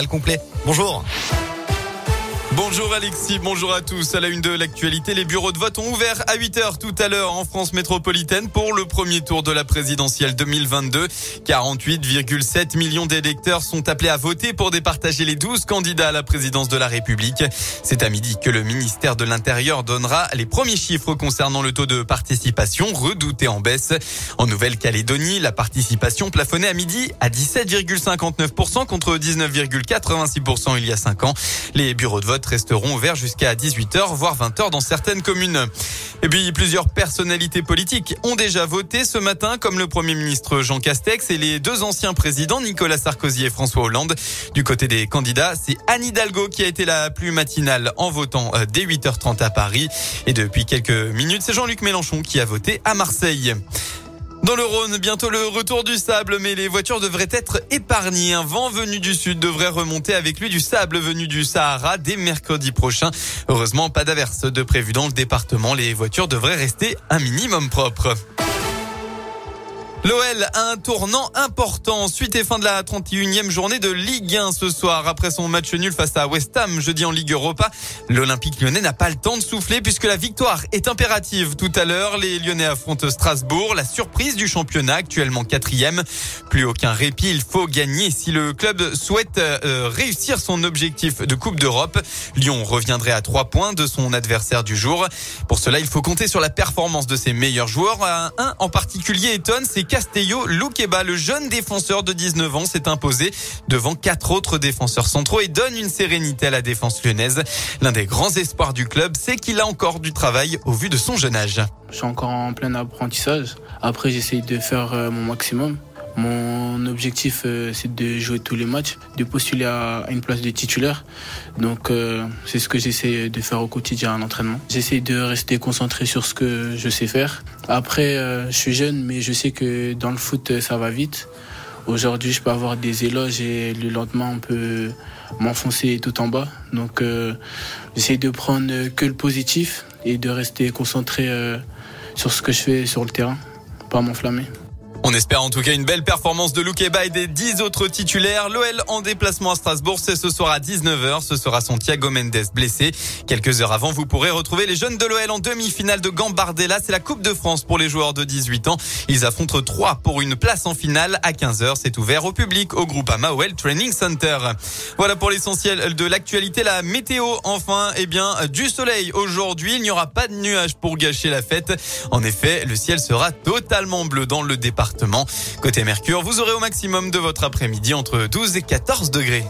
le complet. Bonjour. Bonjour Alexis, bonjour à tous. À la une de l'actualité, les bureaux de vote ont ouvert à 8h tout à l'heure en France métropolitaine pour le premier tour de la présidentielle 2022. 48,7 millions d'électeurs sont appelés à voter pour départager les 12 candidats à la présidence de la République. C'est à midi que le ministère de l'Intérieur donnera les premiers chiffres concernant le taux de participation redouté en baisse. En Nouvelle-Calédonie, la participation plafonnait à midi à 17,59% contre 19,86% il y a 5 ans. Les bureaux de vote resteront ouverts jusqu'à 18h, voire 20h dans certaines communes. Et puis, plusieurs personnalités politiques ont déjà voté ce matin, comme le Premier ministre Jean Castex et les deux anciens présidents, Nicolas Sarkozy et François Hollande. Du côté des candidats, c'est Anne Hidalgo qui a été la plus matinale en votant euh, dès 8h30 à Paris. Et depuis quelques minutes, c'est Jean-Luc Mélenchon qui a voté à Marseille. Dans le Rhône, bientôt le retour du sable, mais les voitures devraient être épargnées. Un vent venu du sud devrait remonter avec lui du sable venu du Sahara dès mercredi prochain. Heureusement, pas d'averse de prévu dans le département. Les voitures devraient rester un minimum propres. L'OL a un tournant important. Suite et fin de la 31e journée de Ligue 1 ce soir. Après son match nul face à West Ham jeudi en Ligue Europa, l'Olympique lyonnais n'a pas le temps de souffler puisque la victoire est impérative. Tout à l'heure, les Lyonnais affrontent Strasbourg, la surprise du championnat actuellement quatrième. Plus aucun répit, il faut gagner si le club souhaite euh, réussir son objectif de Coupe d'Europe. Lyon reviendrait à trois points de son adversaire du jour. Pour cela, il faut compter sur la performance de ses meilleurs joueurs. Un en particulier étonne, c'est Castello Loukeba, le jeune défenseur de 19 ans, s'est imposé devant quatre autres défenseurs centraux et donne une sérénité à la défense lyonnaise. L'un des grands espoirs du club, c'est qu'il a encore du travail au vu de son jeune âge. Je suis encore en plein apprentissage. Après, j'essaye de faire euh, mon maximum. Mon objectif, euh, c'est de jouer tous les matchs, de postuler à une place de titulaire. Donc, euh, c'est ce que j'essaie de faire au quotidien en entraînement. J'essaie de rester concentré sur ce que je sais faire. Après, euh, je suis jeune, mais je sais que dans le foot, ça va vite. Aujourd'hui, je peux avoir des éloges et le lendemain, on peut m'enfoncer tout en bas. Donc, j'essaie de prendre que le positif et de rester concentré sur ce que je fais sur le terrain, pas m'enflammer. On espère en tout cas une belle performance de Loukeba et des 10 autres titulaires. L'OL en déplacement à Strasbourg, c'est ce soir à 19h. Ce sera son Thiago Mendes blessé. Quelques heures avant, vous pourrez retrouver les jeunes de l'OL en demi-finale de Gambardella. C'est la Coupe de France pour les joueurs de 18 ans. Ils affrontent 3 pour une place en finale à 15h. C'est ouvert au public au groupe Amaouel Training Center. Voilà pour l'essentiel de l'actualité. La météo, enfin, eh bien, du soleil aujourd'hui. Il n'y aura pas de nuages pour gâcher la fête. En effet, le ciel sera totalement bleu dans le Côté Mercure, vous aurez au maximum de votre après-midi entre 12 et 14 degrés.